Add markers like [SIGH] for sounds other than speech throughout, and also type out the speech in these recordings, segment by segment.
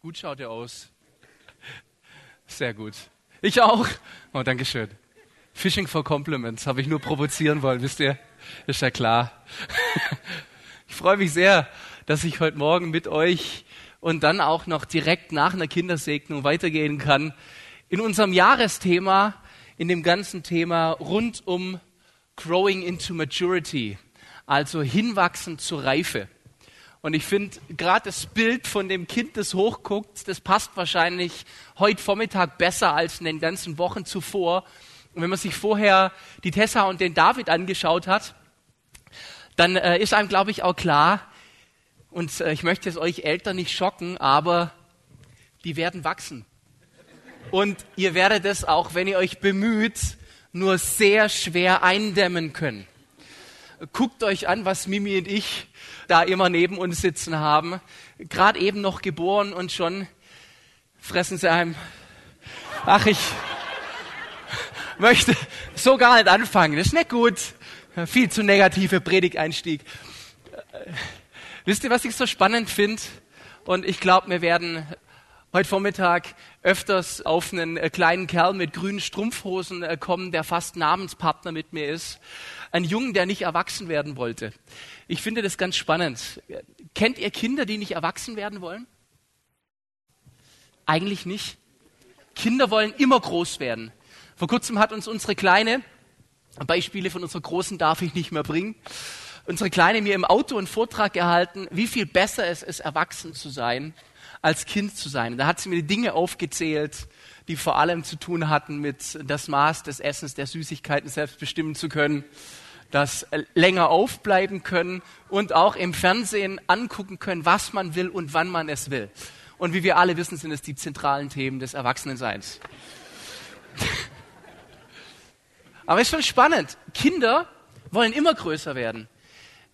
Gut schaut er aus. Sehr gut. Ich auch. Oh, danke schön. Fishing for Compliments habe ich nur provozieren wollen, wisst ihr? Ist ja klar. Ich freue mich sehr, dass ich heute Morgen mit euch und dann auch noch direkt nach einer Kindersegnung weitergehen kann in unserem Jahresthema, in dem ganzen Thema rund um Growing into Maturity, also hinwachsen zur Reife. Und ich finde, gerade das Bild von dem Kind, das hochguckt, das passt wahrscheinlich heute Vormittag besser als in den ganzen Wochen zuvor. Und wenn man sich vorher die Tessa und den David angeschaut hat, dann äh, ist einem, glaube ich, auch klar, und äh, ich möchte es euch Eltern nicht schocken, aber die werden wachsen. Und ihr werdet es auch, wenn ihr euch bemüht, nur sehr schwer eindämmen können. Guckt euch an, was Mimi und ich da immer neben uns sitzen haben. Gerade eben noch geboren und schon fressen sie einem. Ach, ich [LAUGHS] möchte so gar nicht anfangen. Das ist nicht gut. Viel zu negative Predigeinstieg. Wisst ihr, was ich so spannend finde? Und ich glaube, wir werden heute Vormittag öfters auf einen äh, kleinen Kerl mit grünen Strumpfhosen äh, kommen, der fast Namenspartner mit mir ist. Ein Jungen, der nicht erwachsen werden wollte. Ich finde das ganz spannend. Kennt ihr Kinder, die nicht erwachsen werden wollen? Eigentlich nicht. Kinder wollen immer groß werden. Vor kurzem hat uns unsere Kleine, Beispiele von unserer Großen darf ich nicht mehr bringen, unsere Kleine mir im Auto einen Vortrag gehalten, wie viel besser es ist, erwachsen zu sein, als Kind zu sein. Da hat sie mir die Dinge aufgezählt, die vor allem zu tun hatten mit das Maß des Essens, der Süßigkeiten selbst bestimmen zu können, das länger aufbleiben können und auch im Fernsehen angucken können, was man will und wann man es will. Und wie wir alle wissen, sind es die zentralen Themen des Erwachsenenseins. [LAUGHS] Aber es ist schon spannend. Kinder wollen immer größer werden.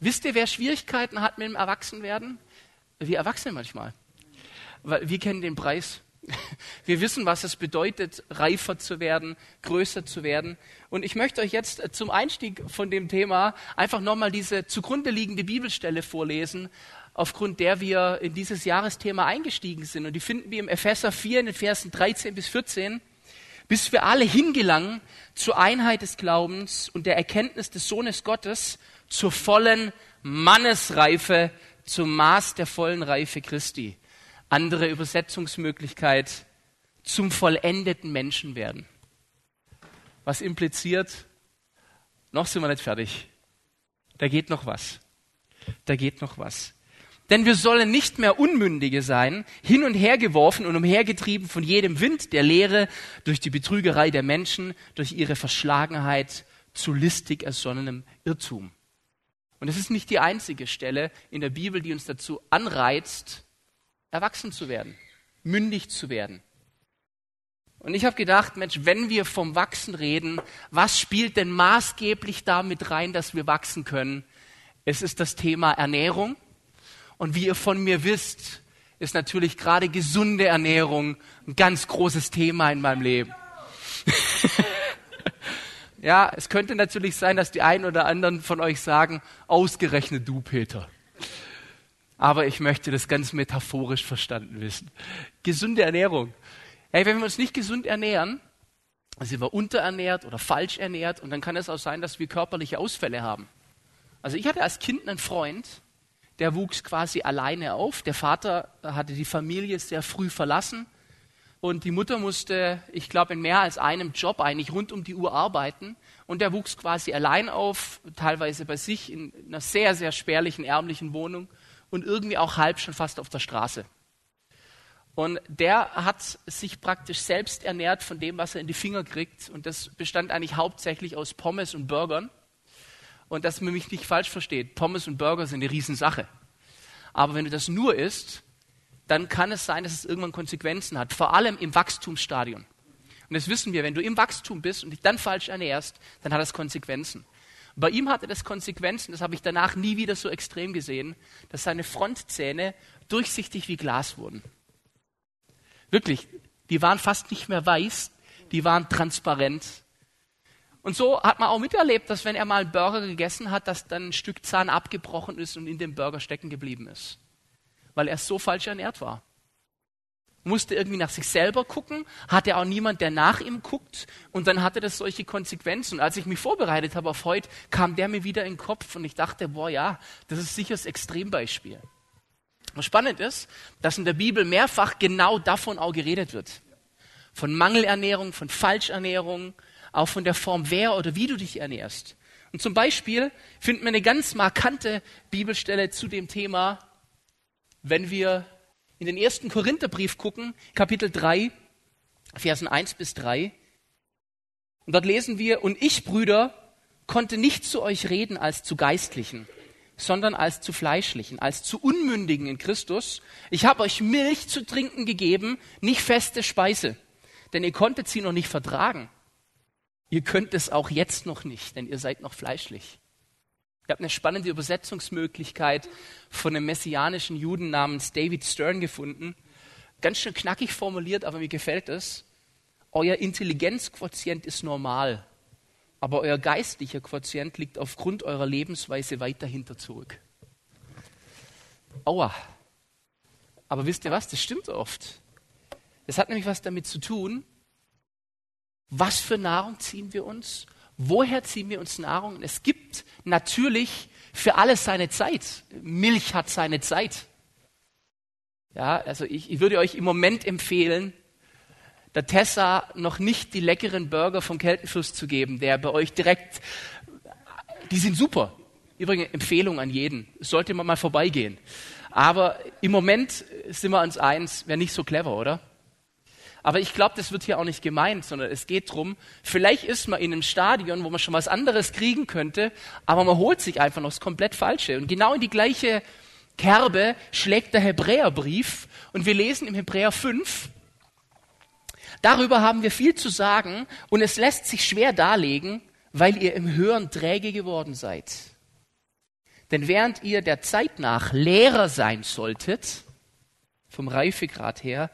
Wisst ihr, wer Schwierigkeiten hat mit dem Erwachsenwerden? Wir Erwachsene manchmal. Wir kennen den Preis. Wir wissen, was es bedeutet, reifer zu werden, größer zu werden. Und ich möchte euch jetzt zum Einstieg von dem Thema einfach nochmal diese zugrunde liegende Bibelstelle vorlesen, aufgrund der wir in dieses Jahresthema eingestiegen sind. Und die finden wir im Epheser 4 in den Versen 13 bis 14. Bis wir alle hingelangen zur Einheit des Glaubens und der Erkenntnis des Sohnes Gottes, zur vollen Mannesreife, zum Maß der vollen Reife Christi andere Übersetzungsmöglichkeit, zum vollendeten Menschen werden. Was impliziert, noch sind wir nicht fertig. Da geht noch was. Da geht noch was. Denn wir sollen nicht mehr Unmündige sein, hin und her geworfen und umhergetrieben von jedem Wind der Lehre, durch die Betrügerei der Menschen, durch ihre Verschlagenheit zu listig ersonnenem Irrtum. Und es ist nicht die einzige Stelle in der Bibel, die uns dazu anreizt, erwachsen zu werden, mündig zu werden. Und ich habe gedacht, Mensch, wenn wir vom Wachsen reden, was spielt denn maßgeblich damit rein, dass wir wachsen können? Es ist das Thema Ernährung. Und wie ihr von mir wisst, ist natürlich gerade gesunde Ernährung ein ganz großes Thema in meinem Leben. [LAUGHS] ja, es könnte natürlich sein, dass die einen oder anderen von euch sagen, ausgerechnet du, Peter. Aber ich möchte das ganz metaphorisch verstanden wissen. Gesunde Ernährung. Hey, wenn wir uns nicht gesund ernähren, sind wir unterernährt oder falsch ernährt und dann kann es auch sein, dass wir körperliche Ausfälle haben. Also ich hatte als Kind einen Freund, der wuchs quasi alleine auf. Der Vater hatte die Familie sehr früh verlassen und die Mutter musste, ich glaube, in mehr als einem Job eigentlich rund um die Uhr arbeiten. Und der wuchs quasi allein auf, teilweise bei sich in einer sehr, sehr spärlichen, ärmlichen Wohnung und irgendwie auch halb schon fast auf der Straße. Und der hat sich praktisch selbst ernährt von dem, was er in die Finger kriegt. Und das bestand eigentlich hauptsächlich aus Pommes und Burgern. Und dass man mich nicht falsch versteht, Pommes und Burger sind eine Riesensache. Aber wenn du das nur isst, dann kann es sein, dass es irgendwann Konsequenzen hat, vor allem im Wachstumsstadium. Und das wissen wir, wenn du im Wachstum bist und dich dann falsch ernährst, dann hat das Konsequenzen. Bei ihm hatte das Konsequenzen, das habe ich danach nie wieder so extrem gesehen, dass seine Frontzähne durchsichtig wie Glas wurden. Wirklich, die waren fast nicht mehr weiß, die waren transparent. Und so hat man auch miterlebt, dass wenn er mal einen Burger gegessen hat, dass dann ein Stück Zahn abgebrochen ist und in dem Burger stecken geblieben ist, weil er so falsch ernährt war. Musste irgendwie nach sich selber gucken, hatte auch niemand, der nach ihm guckt und dann hatte das solche Konsequenzen. Und als ich mich vorbereitet habe auf heute, kam der mir wieder in den Kopf und ich dachte, boah ja, das ist sicher das Extrembeispiel. Was spannend ist, dass in der Bibel mehrfach genau davon auch geredet wird. Von Mangelernährung, von Falschernährung, auch von der Form, wer oder wie du dich ernährst. Und zum Beispiel finden wir eine ganz markante Bibelstelle zu dem Thema, wenn wir in den ersten Korintherbrief gucken, Kapitel 3, Versen 1 bis 3. Und dort lesen wir, und ich, Brüder, konnte nicht zu euch reden als zu Geistlichen, sondern als zu Fleischlichen, als zu Unmündigen in Christus. Ich habe euch Milch zu trinken gegeben, nicht feste Speise, denn ihr konntet sie noch nicht vertragen. Ihr könnt es auch jetzt noch nicht, denn ihr seid noch fleischlich. Ich habe eine spannende Übersetzungsmöglichkeit von einem messianischen Juden namens David Stern gefunden. Ganz schön knackig formuliert, aber mir gefällt es. Euer Intelligenzquotient ist normal, aber euer geistlicher Quotient liegt aufgrund eurer Lebensweise weit dahinter zurück. Aua. Aber wisst ihr was? Das stimmt oft. Das hat nämlich was damit zu tun, was für Nahrung ziehen wir uns? Woher ziehen wir uns Nahrung? Es gibt natürlich für alles seine Zeit. Milch hat seine Zeit. Ja, also ich, ich würde euch im Moment empfehlen, der Tessa noch nicht die leckeren Burger vom Keltenfluss zu geben, der bei euch direkt, die sind super. Übrigens Empfehlung an jeden. Sollte man mal vorbeigehen. Aber im Moment sind wir uns eins, wäre nicht so clever, oder? Aber ich glaube, das wird hier auch nicht gemeint, sondern es geht darum, vielleicht ist man in einem Stadion, wo man schon was anderes kriegen könnte, aber man holt sich einfach noch das komplett Falsche. Und genau in die gleiche Kerbe schlägt der Hebräerbrief und wir lesen im Hebräer 5, darüber haben wir viel zu sagen und es lässt sich schwer darlegen, weil ihr im Hören träge geworden seid. Denn während ihr der Zeit nach Lehrer sein solltet, vom Reifegrad her,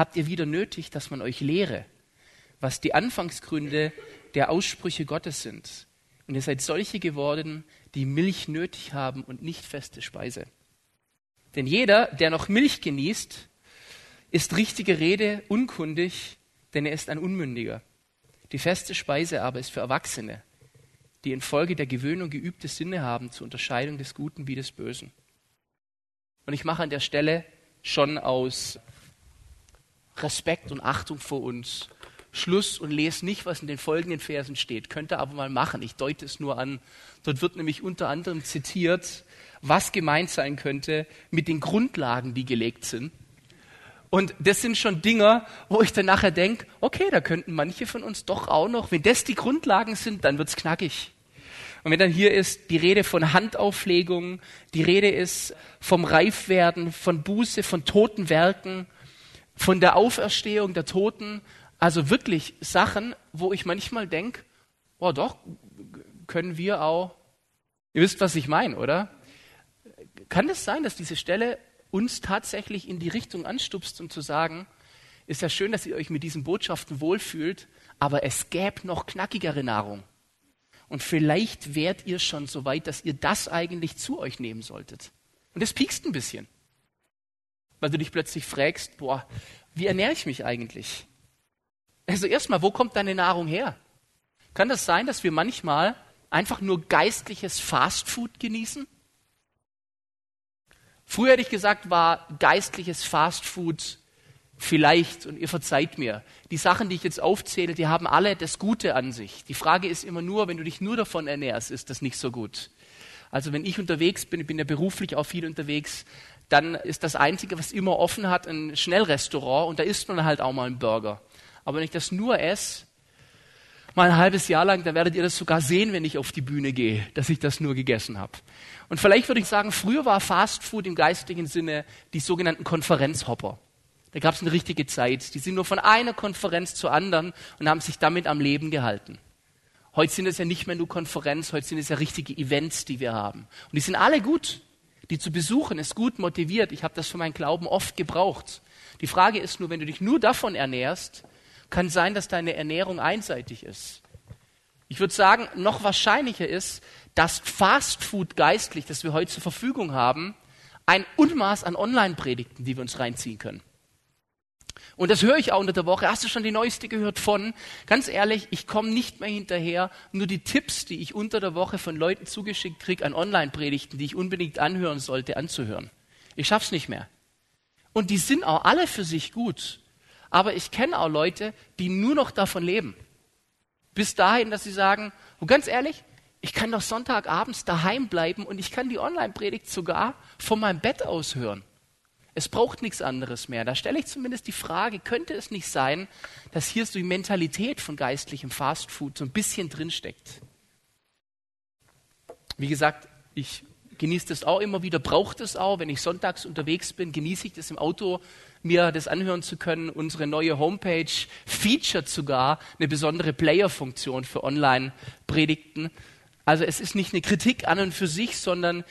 habt ihr wieder nötig, dass man euch lehre, was die Anfangsgründe der Aussprüche Gottes sind. Und ihr seid solche geworden, die Milch nötig haben und nicht feste Speise. Denn jeder, der noch Milch genießt, ist richtige Rede unkundig, denn er ist ein Unmündiger. Die feste Speise aber ist für Erwachsene, die infolge der Gewöhnung geübte Sinne haben zur Unterscheidung des Guten wie des Bösen. Und ich mache an der Stelle schon aus Respekt und Achtung vor uns. Schluss und lese nicht, was in den folgenden Versen steht. Könnte aber mal machen. Ich deute es nur an. Dort wird nämlich unter anderem zitiert, was gemeint sein könnte mit den Grundlagen, die gelegt sind. Und das sind schon Dinge, wo ich dann nachher denke, okay, da könnten manche von uns doch auch noch, wenn das die Grundlagen sind, dann wird's knackig. Und wenn dann hier ist die Rede von Handauflegung, die Rede ist vom Reifwerden, von Buße, von toten Werken, von der Auferstehung der Toten, also wirklich Sachen, wo ich manchmal denke, oh doch, können wir auch, ihr wisst, was ich meine, oder? Kann es das sein, dass diese Stelle uns tatsächlich in die Richtung anstupst, um zu sagen, ist ja schön, dass ihr euch mit diesen Botschaften wohlfühlt, aber es gäbe noch knackigere Nahrung. Und vielleicht wärt ihr schon so weit, dass ihr das eigentlich zu euch nehmen solltet. Und das piekst ein bisschen weil du dich plötzlich fragst, boah, wie ernähre ich mich eigentlich? Also erstmal, wo kommt deine Nahrung her? Kann das sein, dass wir manchmal einfach nur geistliches Fastfood genießen? Früher hätte ich gesagt, war geistliches Fastfood vielleicht, und ihr verzeiht mir, die Sachen, die ich jetzt aufzähle, die haben alle das Gute an sich. Die Frage ist immer nur, wenn du dich nur davon ernährst, ist das nicht so gut. Also wenn ich unterwegs bin, ich bin ja beruflich auch viel unterwegs, dann ist das Einzige, was immer offen hat, ein Schnellrestaurant und da isst man halt auch mal einen Burger. Aber wenn ich das nur esse, mal ein halbes Jahr lang, dann werdet ihr das sogar sehen, wenn ich auf die Bühne gehe, dass ich das nur gegessen habe. Und vielleicht würde ich sagen, früher war Fast Food im geistigen Sinne die sogenannten Konferenzhopper. Da gab es eine richtige Zeit. Die sind nur von einer Konferenz zur anderen und haben sich damit am Leben gehalten. Heute sind es ja nicht mehr nur Konferenz, heute sind es ja richtige Events, die wir haben. Und die sind alle gut die zu besuchen, ist gut motiviert. Ich habe das für meinen Glauben oft gebraucht. Die Frage ist nur, wenn du dich nur davon ernährst, kann sein, dass deine Ernährung einseitig ist. Ich würde sagen, noch wahrscheinlicher ist, dass Fastfood geistlich, das wir heute zur Verfügung haben, ein Unmaß an Online-Predigten, die wir uns reinziehen können. Und das höre ich auch unter der Woche. Hast du schon die neueste gehört von? Ganz ehrlich, ich komme nicht mehr hinterher, nur die Tipps, die ich unter der Woche von Leuten zugeschickt kriege an Online-Predigten, die ich unbedingt anhören sollte, anzuhören. Ich schaff's nicht mehr. Und die sind auch alle für sich gut. Aber ich kenne auch Leute, die nur noch davon leben. Bis dahin, dass sie sagen, und ganz ehrlich, ich kann doch Sonntagabends daheim bleiben und ich kann die Online-Predigt sogar von meinem Bett aus hören. Es braucht nichts anderes mehr. Da stelle ich zumindest die Frage, könnte es nicht sein, dass hier so die Mentalität von geistlichem Fastfood so ein bisschen drinsteckt? Wie gesagt, ich genieße das auch immer wieder, brauche das auch. Wenn ich sonntags unterwegs bin, genieße ich das im Auto, mir das anhören zu können. Unsere neue Homepage featuret sogar eine besondere Player-Funktion für Online-Predigten. Also es ist nicht eine Kritik an und für sich, sondern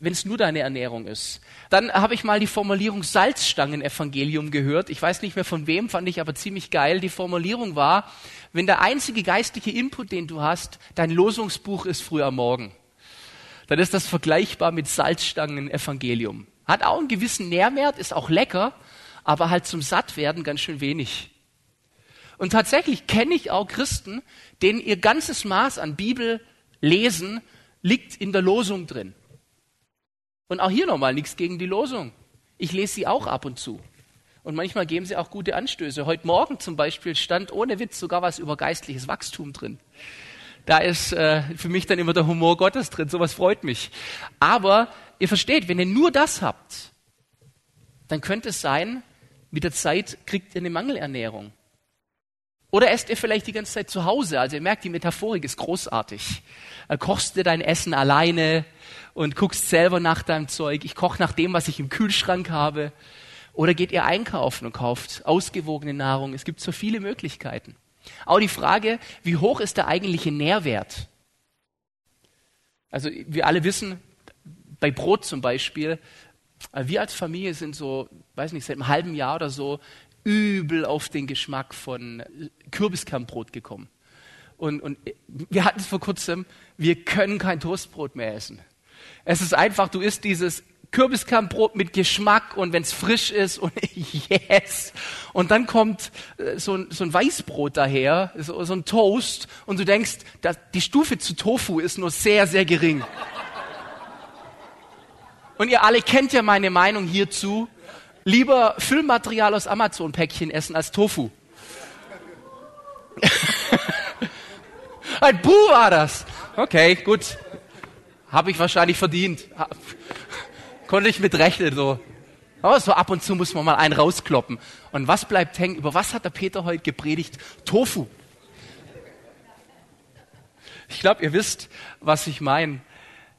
wenn es nur deine Ernährung ist. Dann habe ich mal die Formulierung Salzstangen-Evangelium gehört. Ich weiß nicht mehr von wem, fand ich aber ziemlich geil. Die Formulierung war, wenn der einzige geistige Input, den du hast, dein Losungsbuch ist früh am Morgen, dann ist das vergleichbar mit Salzstangen-Evangelium. Hat auch einen gewissen Nährwert, ist auch lecker, aber halt zum Sattwerden ganz schön wenig. Und tatsächlich kenne ich auch Christen, denen ihr ganzes Maß an Bibel lesen liegt in der Losung drin. Und auch hier nochmal nichts gegen die Losung. Ich lese sie auch ab und zu. Und manchmal geben sie auch gute Anstöße. Heute Morgen zum Beispiel stand ohne Witz sogar was über geistliches Wachstum drin. Da ist äh, für mich dann immer der Humor Gottes drin. Sowas freut mich. Aber ihr versteht, wenn ihr nur das habt, dann könnte es sein, mit der Zeit kriegt ihr eine Mangelernährung. Oder esst ihr vielleicht die ganze Zeit zu Hause. Also ihr merkt, die Metaphorik ist großartig. Kochst du dein Essen alleine und guckst selber nach deinem Zeug. Ich koche nach dem, was ich im Kühlschrank habe. Oder geht ihr einkaufen und kauft ausgewogene Nahrung? Es gibt so viele Möglichkeiten. Auch die Frage, wie hoch ist der eigentliche Nährwert? Also wir alle wissen, bei Brot zum Beispiel, äh, wir als Familie sind so, weiß nicht, seit einem halben Jahr oder so übel auf den Geschmack von Kürbiskernbrot gekommen. Und, und wir hatten es vor kurzem, wir können kein Toastbrot mehr essen. Es ist einfach, du isst dieses Kürbiskernbrot mit Geschmack und wenn es frisch ist und [LAUGHS] yes. Und dann kommt äh, so ein, so ein Weißbrot daher, so, so ein Toast und du denkst, dass die Stufe zu Tofu ist nur sehr, sehr gering. Und ihr alle kennt ja meine Meinung hierzu. Lieber Füllmaterial aus Amazon-Päckchen essen als Tofu. Ein Buh war das. Okay, gut. Habe ich wahrscheinlich verdient. Konnte ich mit rechnen, so. Aber so ab und zu muss man mal einen rauskloppen. Und was bleibt hängen? Über was hat der Peter heute gepredigt? Tofu. Ich glaube, ihr wisst, was ich meine.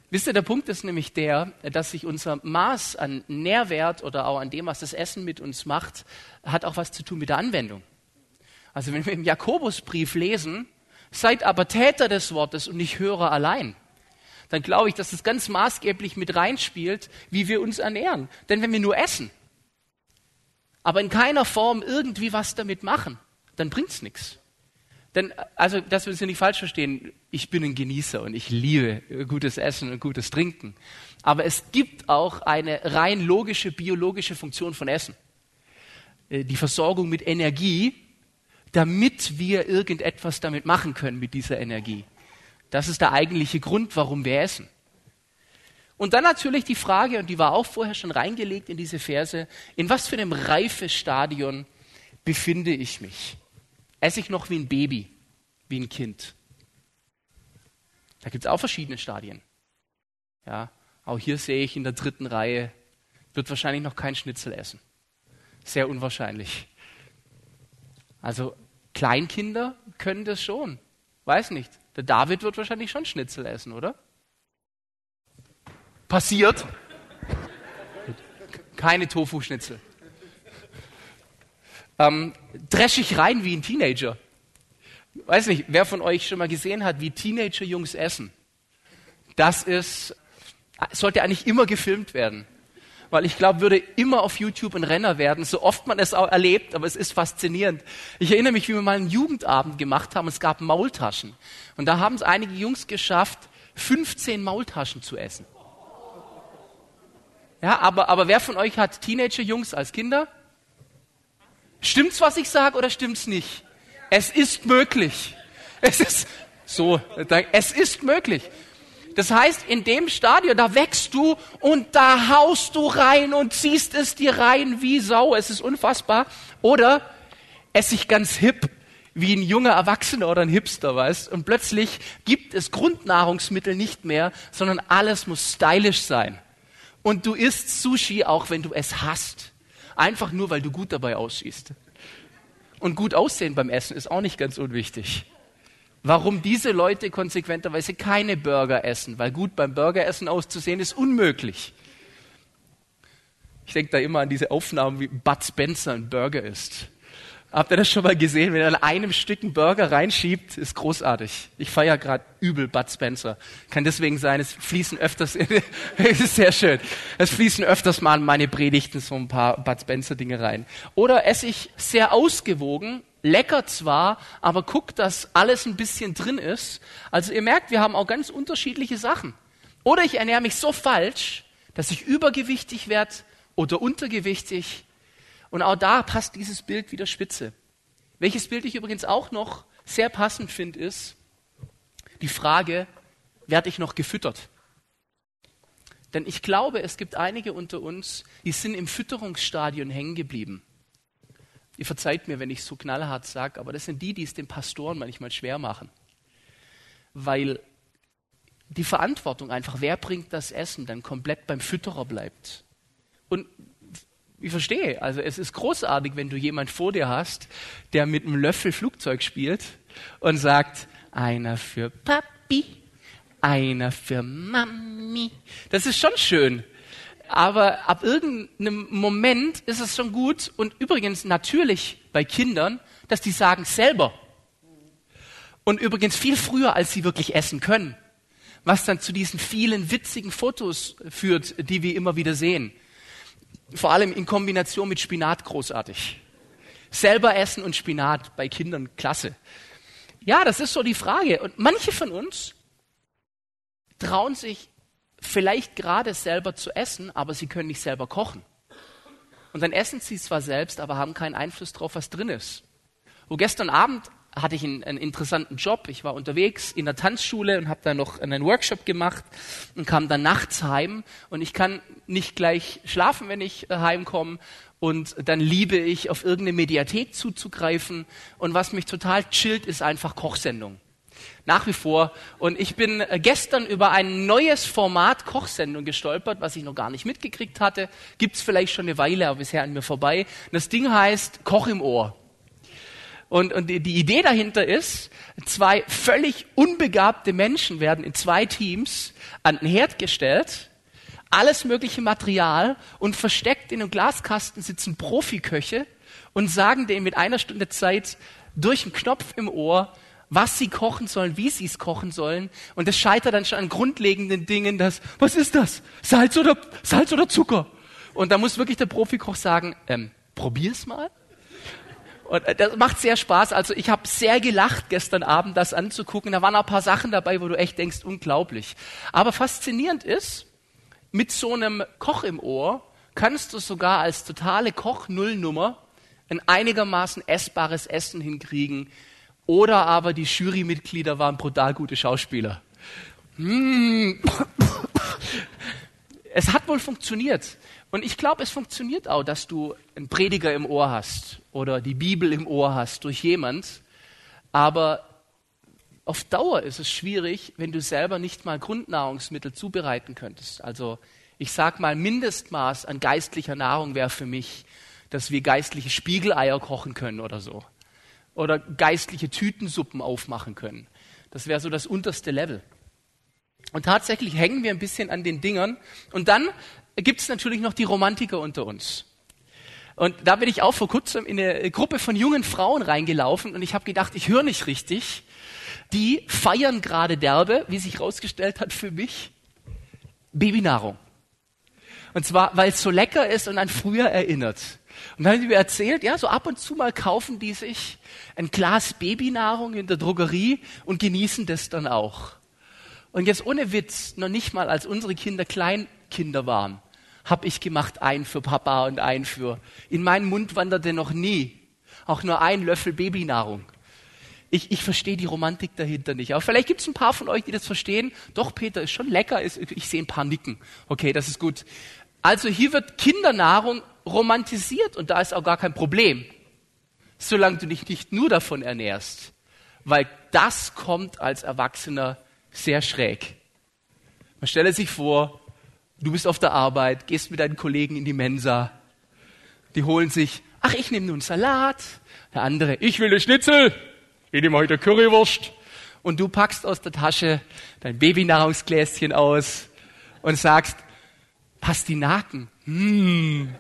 Wisst ihr, der Punkt ist nämlich der, dass sich unser Maß an Nährwert oder auch an dem, was das Essen mit uns macht, hat auch was zu tun mit der Anwendung. Also wenn wir im Jakobusbrief lesen, seid aber Täter des Wortes und nicht Hörer allein dann glaube ich, dass es ganz maßgeblich mit reinspielt, wie wir uns ernähren. Denn wenn wir nur essen, aber in keiner Form irgendwie was damit machen, dann bringt es nichts. Denn, also, dass wir uns hier nicht falsch verstehen, ich bin ein Genießer und ich liebe gutes Essen und gutes Trinken. Aber es gibt auch eine rein logische, biologische Funktion von Essen. Äh, die Versorgung mit Energie, damit wir irgendetwas damit machen können mit dieser Energie. Das ist der eigentliche Grund, warum wir essen. Und dann natürlich die Frage, und die war auch vorher schon reingelegt in diese Verse, in was für einem Reifestadion befinde ich mich? Esse ich noch wie ein Baby, wie ein Kind? Da gibt es auch verschiedene Stadien. Ja, auch hier sehe ich in der dritten Reihe, wird wahrscheinlich noch kein Schnitzel essen. Sehr unwahrscheinlich. Also Kleinkinder können das schon. Weiß nicht. Der David wird wahrscheinlich schon Schnitzel essen, oder? Passiert. Keine Tofu-Schnitzel. Ähm, dreschig rein wie ein Teenager. Weiß nicht, wer von euch schon mal gesehen hat, wie Teenager-Jungs essen? Das ist, sollte eigentlich immer gefilmt werden weil ich glaube, würde immer auf YouTube ein Renner werden, so oft man es auch erlebt, aber es ist faszinierend. Ich erinnere mich, wie wir mal einen Jugendabend gemacht haben, es gab Maultaschen. Und da haben es einige Jungs geschafft, 15 Maultaschen zu essen. Ja, aber, aber wer von euch hat Teenager-Jungs als Kinder? Stimmt's, was ich sage, oder stimmt's nicht? Es ist möglich. Es ist so, es ist möglich. Das heißt, in dem Stadion, da wächst du und da haust du rein und ziehst es dir rein wie Sau. Es ist unfassbar. Oder ess ich ganz hip wie ein junger Erwachsener oder ein Hipster, weißt? Und plötzlich gibt es Grundnahrungsmittel nicht mehr, sondern alles muss stylisch sein. Und du isst Sushi, auch wenn du es hast. Einfach nur, weil du gut dabei aussiehst. Und gut aussehen beim Essen ist auch nicht ganz unwichtig. Warum diese Leute konsequenterweise keine Burger essen, weil gut beim Burgeressen auszusehen ist unmöglich. Ich denke da immer an diese Aufnahmen, wie Bud Spencer ein Burger isst. Habt ihr das schon mal gesehen? Wenn er an einem Stück einen Burger reinschiebt, ist großartig. Ich feiere gerade übel Bud Spencer. Kann deswegen sein, es fließen öfters, [LAUGHS] es ist sehr schön, es fließen öfters mal in meine Predigten so ein paar Bud Spencer Dinge rein. Oder esse ich sehr ausgewogen, lecker zwar, aber guck, dass alles ein bisschen drin ist. Also ihr merkt, wir haben auch ganz unterschiedliche Sachen. Oder ich ernähre mich so falsch, dass ich übergewichtig werde oder untergewichtig und auch da passt dieses Bild wieder spitze. Welches Bild ich übrigens auch noch sehr passend finde, ist die Frage, werde ich noch gefüttert? Denn ich glaube, es gibt einige unter uns, die sind im Fütterungsstadion hängen geblieben. Ihr verzeiht mir, wenn ich so knallhart sage, aber das sind die, die es den Pastoren manchmal schwer machen. Weil die Verantwortung einfach, wer bringt das Essen, dann komplett beim Fütterer bleibt. Und ich verstehe. Also es ist großartig, wenn du jemand vor dir hast, der mit einem Löffel Flugzeug spielt und sagt, einer für Papi, einer für Mami. Das ist schon schön. Aber ab irgendeinem Moment ist es schon gut und übrigens natürlich bei Kindern, dass die sagen selber. Und übrigens viel früher, als sie wirklich essen können. Was dann zu diesen vielen witzigen Fotos führt, die wir immer wieder sehen vor allem in Kombination mit Spinat großartig. Selber essen und Spinat bei Kindern, klasse. Ja, das ist so die Frage. Und manche von uns trauen sich vielleicht gerade selber zu essen, aber sie können nicht selber kochen. Und dann essen sie zwar selbst, aber haben keinen Einfluss darauf, was drin ist. Wo gestern Abend hatte ich einen, einen, interessanten Job. Ich war unterwegs in der Tanzschule und habe da noch einen Workshop gemacht und kam dann nachts heim. Und ich kann nicht gleich schlafen, wenn ich heimkomme. Und dann liebe ich, auf irgendeine Mediathek zuzugreifen. Und was mich total chillt, ist einfach Kochsendung. Nach wie vor. Und ich bin gestern über ein neues Format Kochsendung gestolpert, was ich noch gar nicht mitgekriegt hatte. Gibt's vielleicht schon eine Weile, aber bisher an mir vorbei. Das Ding heißt Koch im Ohr. Und, und die, Idee dahinter ist, zwei völlig unbegabte Menschen werden in zwei Teams an den Herd gestellt, alles mögliche Material und versteckt in einem Glaskasten sitzen Profiköche und sagen denen mit einer Stunde Zeit durch einen Knopf im Ohr, was sie kochen sollen, wie sie es kochen sollen. Und das scheitert dann schon an grundlegenden Dingen, dass, was ist das? Salz oder, Salz oder Zucker? Und da muss wirklich der Profikoch sagen, ähm, probier's mal. Und äh, das macht sehr Spaß. Also ich habe sehr gelacht gestern Abend, das anzugucken. Da waren auch ein paar Sachen dabei, wo du echt denkst, unglaublich. Aber faszinierend ist, mit so einem Koch im Ohr kannst du sogar als totale Koch-Nullnummer ein einigermaßen essbares Essen hinkriegen. Oder aber die Jurymitglieder waren brutal gute Schauspieler. Hm. Es hat wohl funktioniert. Und ich glaube, es funktioniert auch, dass du einen Prediger im Ohr hast oder die Bibel im Ohr hast durch jemand. Aber auf Dauer ist es schwierig, wenn du selber nicht mal Grundnahrungsmittel zubereiten könntest. Also ich sag mal, Mindestmaß an geistlicher Nahrung wäre für mich, dass wir geistliche Spiegeleier kochen können oder so. Oder geistliche Tütensuppen aufmachen können. Das wäre so das unterste Level. Und tatsächlich hängen wir ein bisschen an den Dingern. Und dann gibt es natürlich noch die Romantiker unter uns. Und da bin ich auch vor kurzem in eine Gruppe von jungen Frauen reingelaufen und ich habe gedacht, ich höre nicht richtig. Die feiern gerade derbe, wie sich herausgestellt hat für mich, Babynahrung. Und zwar, weil es so lecker ist und an früher erinnert. Und dann haben die mir erzählt, ja, so ab und zu mal kaufen die sich ein Glas Babynahrung in der Drogerie und genießen das dann auch. Und jetzt ohne Witz, noch nicht mal als unsere Kinder Kleinkinder waren, habe ich gemacht, ein für Papa und ein für. In meinen Mund wanderte noch nie auch nur ein Löffel Babynahrung. Ich, ich verstehe die Romantik dahinter nicht. Aber vielleicht gibt es ein paar von euch, die das verstehen. Doch, Peter, ist schon lecker. Ich sehe ein paar nicken. Okay, das ist gut. Also hier wird Kindernahrung romantisiert und da ist auch gar kein Problem, solange du dich nicht nur davon ernährst, weil das kommt als Erwachsener sehr schräg. Man stelle sich vor, du bist auf der Arbeit, gehst mit deinen Kollegen in die Mensa, die holen sich, ach, ich nehme nur einen Salat, der andere, ich will eine Schnitzel, ich nehme heute Currywurst. Und du packst aus der Tasche dein Babynahrungsgläschen aus und sagst, Pastinaken, hm,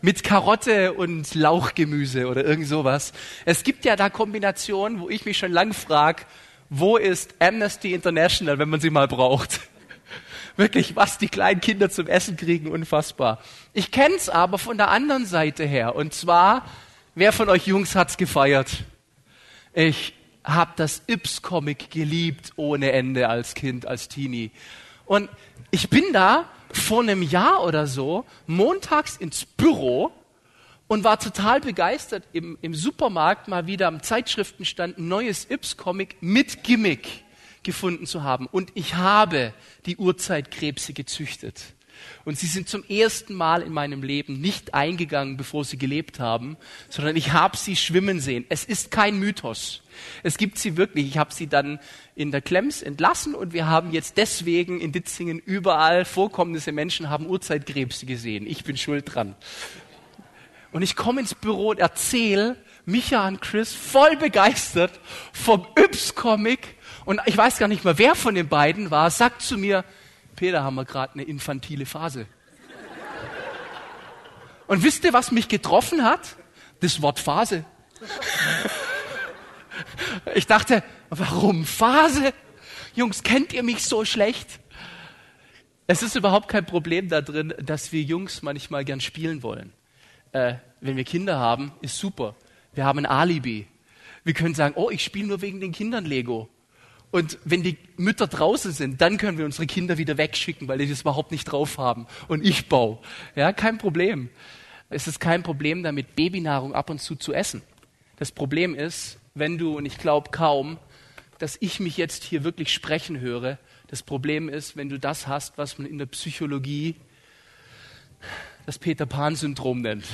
mit Karotte und Lauchgemüse oder irgend sowas. Es gibt ja da Kombinationen, wo ich mich schon lang frage, wo ist Amnesty International, wenn man sie mal braucht? [LAUGHS] Wirklich, was die kleinen Kinder zum Essen kriegen, unfassbar. Ich kenn's aber von der anderen Seite her. Und zwar, wer von euch Jungs hat's gefeiert? Ich habe das Ips-Comic geliebt ohne Ende als Kind, als Teenie. Und ich bin da vor einem Jahr oder so montags ins Büro und war total begeistert, im, im Supermarkt mal wieder am Zeitschriftenstand ein neues Ips-Comic mit Gimmick gefunden zu haben. Und ich habe die Urzeitkrebse gezüchtet. Und sie sind zum ersten Mal in meinem Leben nicht eingegangen, bevor sie gelebt haben, sondern ich habe sie schwimmen sehen. Es ist kein Mythos. Es gibt sie wirklich. Ich habe sie dann in der Klems entlassen und wir haben jetzt deswegen in Ditzingen überall Vorkommnisse Menschen haben Urzeitkrebse gesehen. Ich bin schuld dran. Und ich komme ins Büro und erzähle Micha und Chris voll begeistert vom Yps-Comic und ich weiß gar nicht mehr, wer von den beiden war, sagt zu mir, Peter, haben wir gerade eine infantile Phase. Und wisst ihr, was mich getroffen hat? Das Wort Phase. Ich dachte, warum Phase? Jungs, kennt ihr mich so schlecht? Es ist überhaupt kein Problem da drin, dass wir Jungs manchmal gern spielen wollen. Äh, wenn wir Kinder haben, ist super. Wir haben ein Alibi. Wir können sagen, oh, ich spiele nur wegen den Kindern Lego. Und wenn die Mütter draußen sind, dann können wir unsere Kinder wieder wegschicken, weil die das überhaupt nicht drauf haben. Und ich baue. Ja, kein Problem. Es ist kein Problem damit, Babynahrung ab und zu zu essen. Das Problem ist, wenn du, und ich glaube kaum, dass ich mich jetzt hier wirklich sprechen höre, das Problem ist, wenn du das hast, was man in der Psychologie das Peter Pan-Syndrom nennt.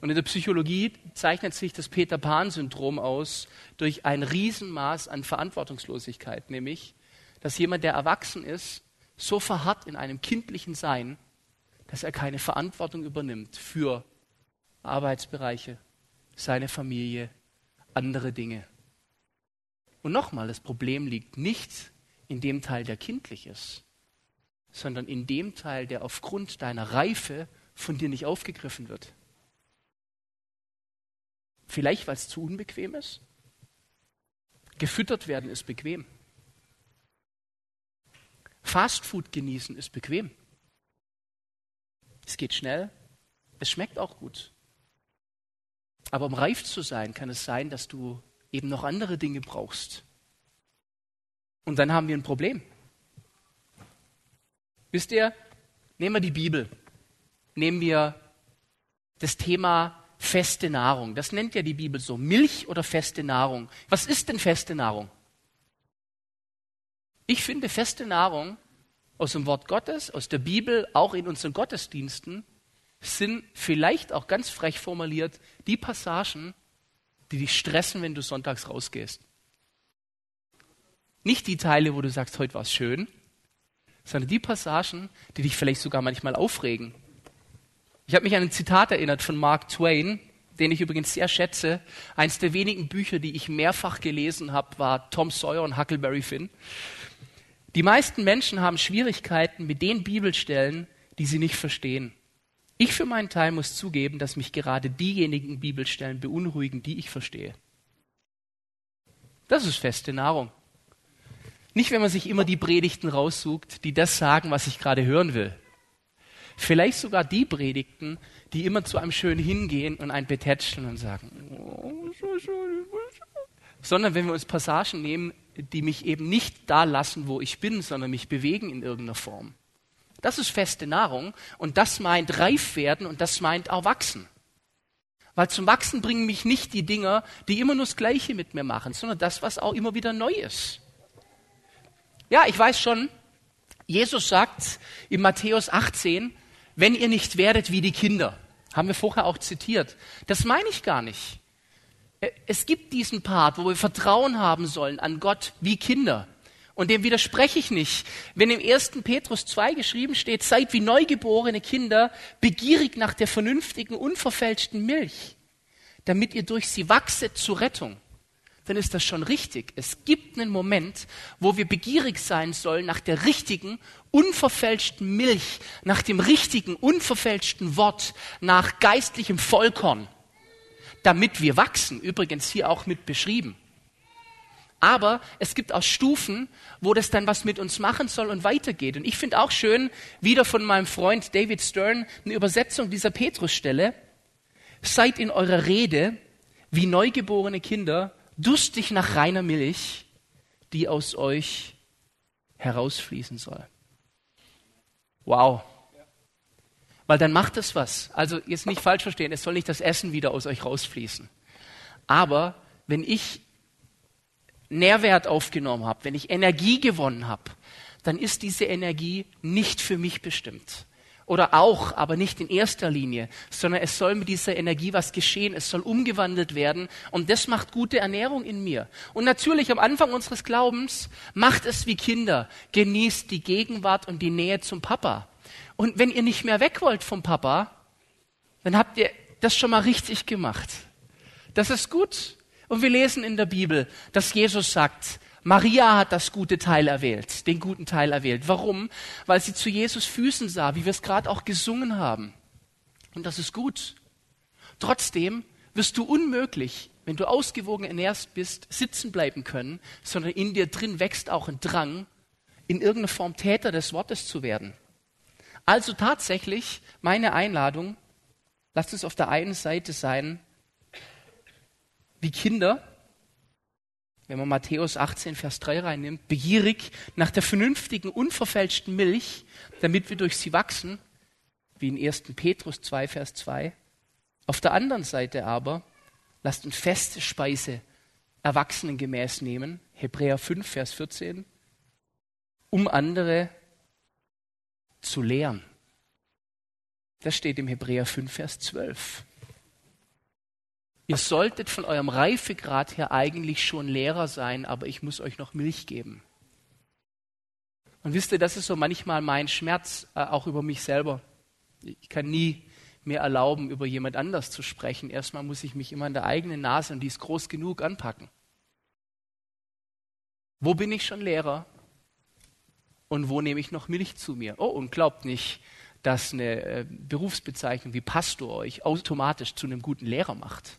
Und in der Psychologie zeichnet sich das Peter Pan-Syndrom aus durch ein Riesenmaß an Verantwortungslosigkeit, nämlich, dass jemand, der erwachsen ist, so verharrt in einem kindlichen Sein, dass er keine Verantwortung übernimmt für Arbeitsbereiche, seine Familie, andere Dinge. Und nochmal, das Problem liegt nicht in dem Teil, der kindlich ist, sondern in dem Teil, der aufgrund deiner Reife von dir nicht aufgegriffen wird. Vielleicht, weil es zu unbequem ist. Gefüttert werden ist bequem. Fastfood genießen ist bequem. Es geht schnell. Es schmeckt auch gut. Aber um reif zu sein, kann es sein, dass du eben noch andere Dinge brauchst. Und dann haben wir ein Problem. Wisst ihr, nehmen wir die Bibel. Nehmen wir das Thema feste Nahrung. Das nennt ja die Bibel so. Milch oder feste Nahrung. Was ist denn feste Nahrung? Ich finde feste Nahrung aus dem Wort Gottes, aus der Bibel, auch in unseren Gottesdiensten, sind vielleicht auch ganz frech formuliert die Passagen, die dich stressen, wenn du sonntags rausgehst. Nicht die Teile, wo du sagst, heute war es schön, sondern die Passagen, die dich vielleicht sogar manchmal aufregen. Ich habe mich an ein Zitat erinnert von Mark Twain, den ich übrigens sehr schätze. Eins der wenigen Bücher, die ich mehrfach gelesen habe, war Tom Sawyer und Huckleberry Finn. Die meisten Menschen haben Schwierigkeiten mit den Bibelstellen, die sie nicht verstehen. Ich für meinen Teil muss zugeben, dass mich gerade diejenigen Bibelstellen beunruhigen, die ich verstehe. Das ist feste Nahrung. Nicht, wenn man sich immer die Predigten raussucht, die das sagen, was ich gerade hören will. Vielleicht sogar die Predigten, die immer zu einem schön hingehen und ein betätscheln und sagen, sondern wenn wir uns Passagen nehmen, die mich eben nicht da lassen, wo ich bin, sondern mich bewegen in irgendeiner Form. Das ist feste Nahrung und das meint reif werden und das meint erwachsen. Weil zum Wachsen bringen mich nicht die Dinger, die immer nur das Gleiche mit mir machen, sondern das, was auch immer wieder neu ist. Ja, ich weiß schon, Jesus sagt in Matthäus 18, wenn ihr nicht werdet wie die Kinder. Haben wir vorher auch zitiert. Das meine ich gar nicht. Es gibt diesen Part, wo wir Vertrauen haben sollen an Gott wie Kinder. Und dem widerspreche ich nicht. Wenn im 1. Petrus 2 geschrieben steht, seid wie neugeborene Kinder, begierig nach der vernünftigen, unverfälschten Milch, damit ihr durch sie wachset zur Rettung, dann ist das schon richtig. Es gibt einen Moment, wo wir begierig sein sollen nach der richtigen, unverfälschten Milch, nach dem richtigen, unverfälschten Wort, nach geistlichem Vollkorn, damit wir wachsen. Übrigens hier auch mit beschrieben. Aber es gibt auch Stufen, wo das dann was mit uns machen soll und weitergeht. Und ich finde auch schön, wieder von meinem Freund David Stern, eine Übersetzung dieser Petrusstelle. Seid in eurer Rede wie neugeborene Kinder, durstig nach reiner Milch, die aus euch herausfließen soll. Wow. Weil dann macht es was. Also jetzt nicht falsch verstehen, es soll nicht das Essen wieder aus euch rausfließen. Aber wenn ich Nährwert aufgenommen habe, wenn ich Energie gewonnen habe, dann ist diese Energie nicht für mich bestimmt. Oder auch, aber nicht in erster Linie, sondern es soll mit dieser Energie was geschehen, es soll umgewandelt werden und das macht gute Ernährung in mir. Und natürlich am Anfang unseres Glaubens macht es wie Kinder, genießt die Gegenwart und die Nähe zum Papa. Und wenn ihr nicht mehr weg wollt vom Papa, dann habt ihr das schon mal richtig gemacht. Das ist gut. Und wir lesen in der Bibel, dass Jesus sagt, Maria hat das gute Teil erwählt, den guten Teil erwählt. Warum? Weil sie zu Jesus Füßen sah, wie wir es gerade auch gesungen haben. Und das ist gut. Trotzdem wirst du unmöglich, wenn du ausgewogen ernährst bist, sitzen bleiben können, sondern in dir drin wächst auch ein Drang, in irgendeiner Form Täter des Wortes zu werden. Also tatsächlich meine Einladung, lasst es auf der einen Seite sein, wie Kinder, wenn man Matthäus 18, Vers 3 reinnimmt, begierig nach der vernünftigen, unverfälschten Milch, damit wir durch sie wachsen, wie in 1. Petrus 2, Vers 2. Auf der anderen Seite aber, lasst uns feste Speise erwachsenengemäß nehmen, Hebräer 5, Vers 14, um andere zu lehren. Das steht im Hebräer 5, Vers 12. Ihr solltet von eurem Reifegrad her eigentlich schon Lehrer sein, aber ich muss euch noch Milch geben. Und wisst ihr, das ist so manchmal mein Schmerz, äh, auch über mich selber. Ich kann nie mir erlauben, über jemand anders zu sprechen. Erstmal muss ich mich immer an der eigenen Nase, und die ist groß genug, anpacken. Wo bin ich schon Lehrer? Und wo nehme ich noch Milch zu mir? Oh, und glaubt nicht, dass eine äh, Berufsbezeichnung wie Pastor euch automatisch zu einem guten Lehrer macht.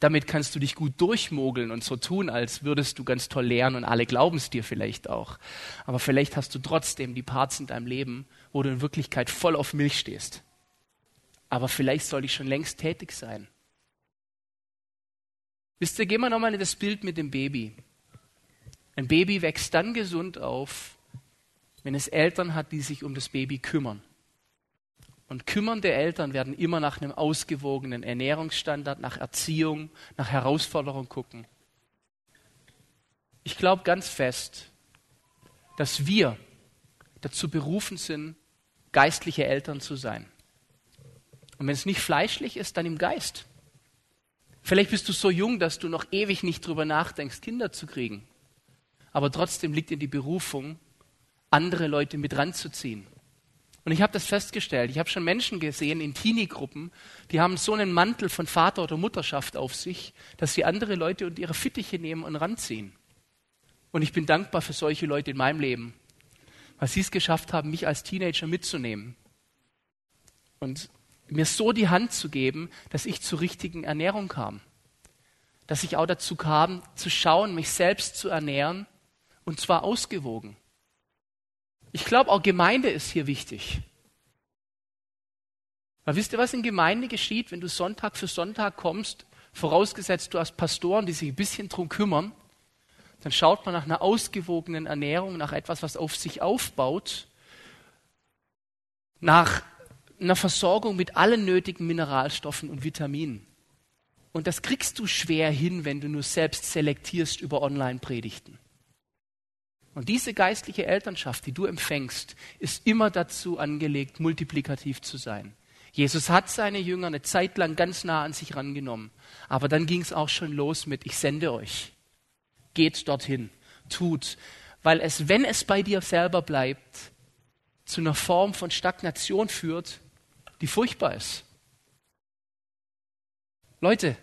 Damit kannst du dich gut durchmogeln und so tun, als würdest du ganz toll lernen und alle glauben es dir vielleicht auch. Aber vielleicht hast du trotzdem die Parts in deinem Leben, wo du in Wirklichkeit voll auf Milch stehst. Aber vielleicht soll ich schon längst tätig sein. Wisst ihr, gehen wir nochmal in das Bild mit dem Baby. Ein Baby wächst dann gesund auf, wenn es Eltern hat, die sich um das Baby kümmern. Und kümmernde Eltern werden immer nach einem ausgewogenen Ernährungsstandard, nach Erziehung, nach Herausforderung gucken. Ich glaube ganz fest, dass wir dazu berufen sind, geistliche Eltern zu sein. Und wenn es nicht fleischlich ist, dann im Geist. Vielleicht bist du so jung, dass du noch ewig nicht drüber nachdenkst, Kinder zu kriegen. Aber trotzdem liegt dir die Berufung, andere Leute mit ranzuziehen und ich habe das festgestellt. Ich habe schon Menschen gesehen in Teenie-Gruppen, die haben so einen Mantel von Vater oder Mutterschaft auf sich, dass sie andere Leute und ihre Fittiche nehmen und ranziehen. Und ich bin dankbar für solche Leute in meinem Leben, weil sie es geschafft haben, mich als Teenager mitzunehmen. Und mir so die Hand zu geben, dass ich zur richtigen Ernährung kam. Dass ich auch dazu kam, zu schauen, mich selbst zu ernähren, und zwar ausgewogen. Ich glaube, auch Gemeinde ist hier wichtig. Weil wisst ihr, was in Gemeinde geschieht, wenn du Sonntag für Sonntag kommst, vorausgesetzt du hast Pastoren, die sich ein bisschen drum kümmern, dann schaut man nach einer ausgewogenen Ernährung, nach etwas, was auf sich aufbaut, nach einer Versorgung mit allen nötigen Mineralstoffen und Vitaminen. Und das kriegst du schwer hin, wenn du nur selbst selektierst über Online-Predigten. Und diese geistliche Elternschaft, die du empfängst, ist immer dazu angelegt, multiplikativ zu sein. Jesus hat seine Jünger eine Zeit lang ganz nah an sich rangenommen. Aber dann ging es auch schon los mit, ich sende euch. Geht dorthin, tut. Weil es, wenn es bei dir selber bleibt, zu einer Form von Stagnation führt, die furchtbar ist. Leute,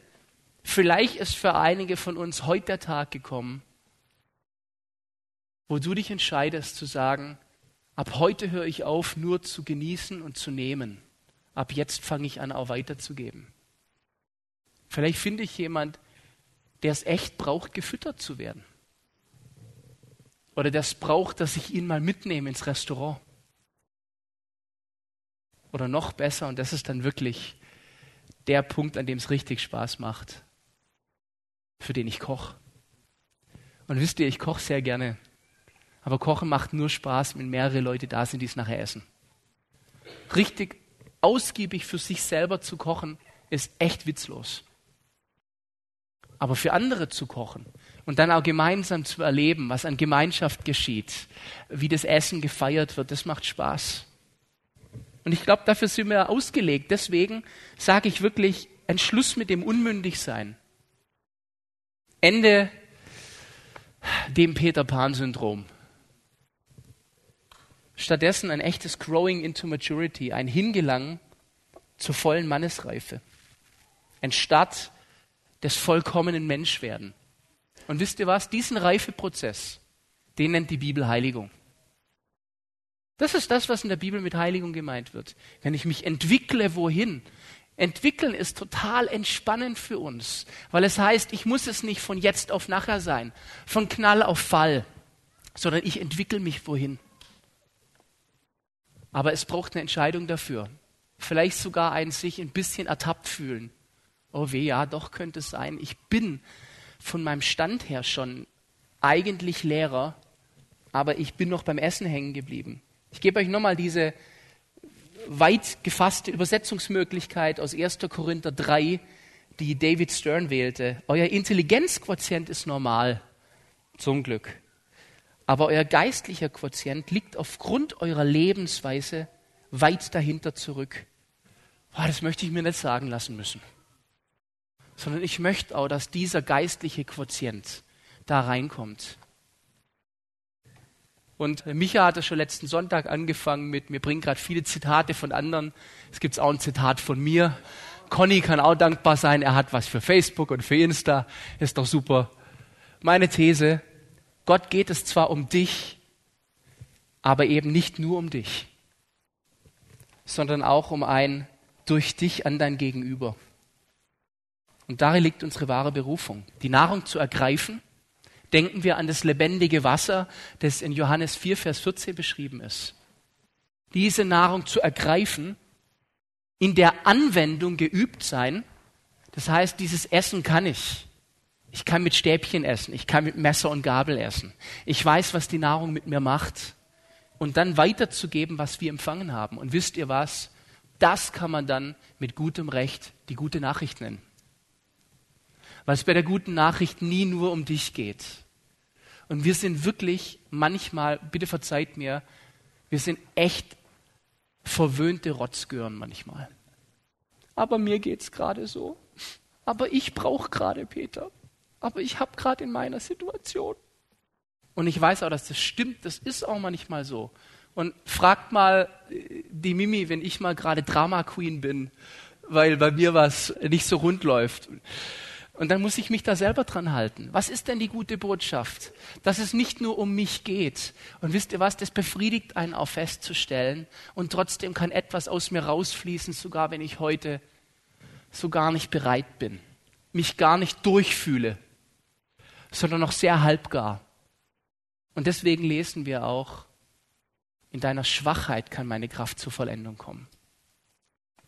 vielleicht ist für einige von uns heute der Tag gekommen, wo du dich entscheidest zu sagen, ab heute höre ich auf, nur zu genießen und zu nehmen. Ab jetzt fange ich an, auch weiterzugeben. Vielleicht finde ich jemand, der es echt braucht, gefüttert zu werden. Oder der es braucht, dass ich ihn mal mitnehme ins Restaurant. Oder noch besser, und das ist dann wirklich der Punkt, an dem es richtig Spaß macht, für den ich koche. Und wisst ihr, ich koche sehr gerne. Aber Kochen macht nur Spaß, wenn mehrere Leute da sind, die es nachher essen. Richtig ausgiebig für sich selber zu kochen, ist echt witzlos. Aber für andere zu kochen und dann auch gemeinsam zu erleben, was an Gemeinschaft geschieht, wie das Essen gefeiert wird, das macht Spaß. Und ich glaube, dafür sind wir ausgelegt. Deswegen sage ich wirklich, ein Schluss mit dem Unmündigsein. Ende dem Peter Pan-Syndrom. Stattdessen ein echtes Growing into Maturity, ein Hingelangen zur vollen Mannesreife. Ein Start des vollkommenen Menschwerden. Und wisst ihr was? Diesen Reifeprozess, den nennt die Bibel Heiligung. Das ist das, was in der Bibel mit Heiligung gemeint wird. Wenn ich mich entwickle, wohin? Entwickeln ist total entspannend für uns, weil es heißt, ich muss es nicht von jetzt auf nachher sein, von Knall auf Fall, sondern ich entwickle mich wohin. Aber es braucht eine Entscheidung dafür. Vielleicht sogar ein sich ein bisschen ertappt fühlen. Oh weh, ja, doch könnte es sein. Ich bin von meinem Stand her schon eigentlich Lehrer, aber ich bin noch beim Essen hängen geblieben. Ich gebe euch nochmal diese weit gefasste Übersetzungsmöglichkeit aus 1. Korinther 3, die David Stern wählte. Euer Intelligenzquotient ist normal, zum Glück. Aber euer geistlicher Quotient liegt aufgrund eurer Lebensweise weit dahinter zurück. Boah, das möchte ich mir nicht sagen lassen müssen. Sondern ich möchte auch, dass dieser geistliche Quotient da reinkommt. Und Micha hat das schon letzten Sonntag angefangen mit, mir bringen gerade viele Zitate von anderen. Es gibt auch ein Zitat von mir. Conny kann auch dankbar sein, er hat was für Facebook und für Insta. Ist doch super. Meine These, Gott geht es zwar um dich, aber eben nicht nur um dich, sondern auch um ein durch dich an dein Gegenüber. Und darin liegt unsere wahre Berufung, die Nahrung zu ergreifen Denken wir an das lebendige Wasser, das in Johannes 4, Vers 14 beschrieben ist. Diese Nahrung zu ergreifen, in der Anwendung geübt sein, das heißt, dieses Essen kann ich. Ich kann mit Stäbchen essen, ich kann mit Messer und Gabel essen. Ich weiß, was die Nahrung mit mir macht. Und dann weiterzugeben, was wir empfangen haben. Und wisst ihr was? Das kann man dann mit gutem Recht die gute Nachricht nennen weil es bei der guten Nachricht nie nur um dich geht. Und wir sind wirklich manchmal, bitte verzeiht mir, wir sind echt verwöhnte Rotzgören manchmal. Aber mir geht's gerade so. Aber ich brauche gerade Peter. Aber ich habe gerade in meiner Situation. Und ich weiß auch, dass das stimmt. Das ist auch manchmal so. Und fragt mal äh, die Mimi, wenn ich mal gerade Drama Queen bin, weil bei mir was nicht so rund läuft. Und dann muss ich mich da selber dran halten. Was ist denn die gute Botschaft? Dass es nicht nur um mich geht. Und wisst ihr was? Das befriedigt einen auch festzustellen. Und trotzdem kann etwas aus mir rausfließen, sogar wenn ich heute so gar nicht bereit bin. Mich gar nicht durchfühle. Sondern noch sehr halbgar. Und deswegen lesen wir auch, in deiner Schwachheit kann meine Kraft zur Vollendung kommen.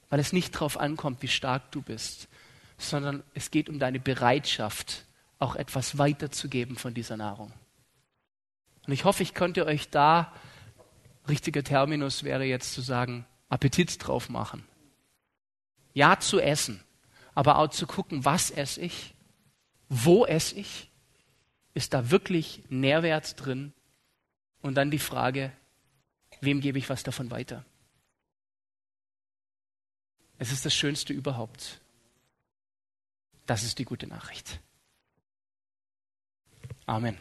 Weil es nicht darauf ankommt, wie stark du bist, sondern es geht um deine Bereitschaft, auch etwas weiterzugeben von dieser Nahrung. Und ich hoffe, ich konnte euch da, richtiger Terminus wäre jetzt zu sagen, Appetit drauf machen. Ja zu essen, aber auch zu gucken, was esse ich, wo esse ich, ist da wirklich Nährwert drin? Und dann die Frage, wem gebe ich was davon weiter? Es ist das Schönste überhaupt. Das ist die gute Nachricht. Amen.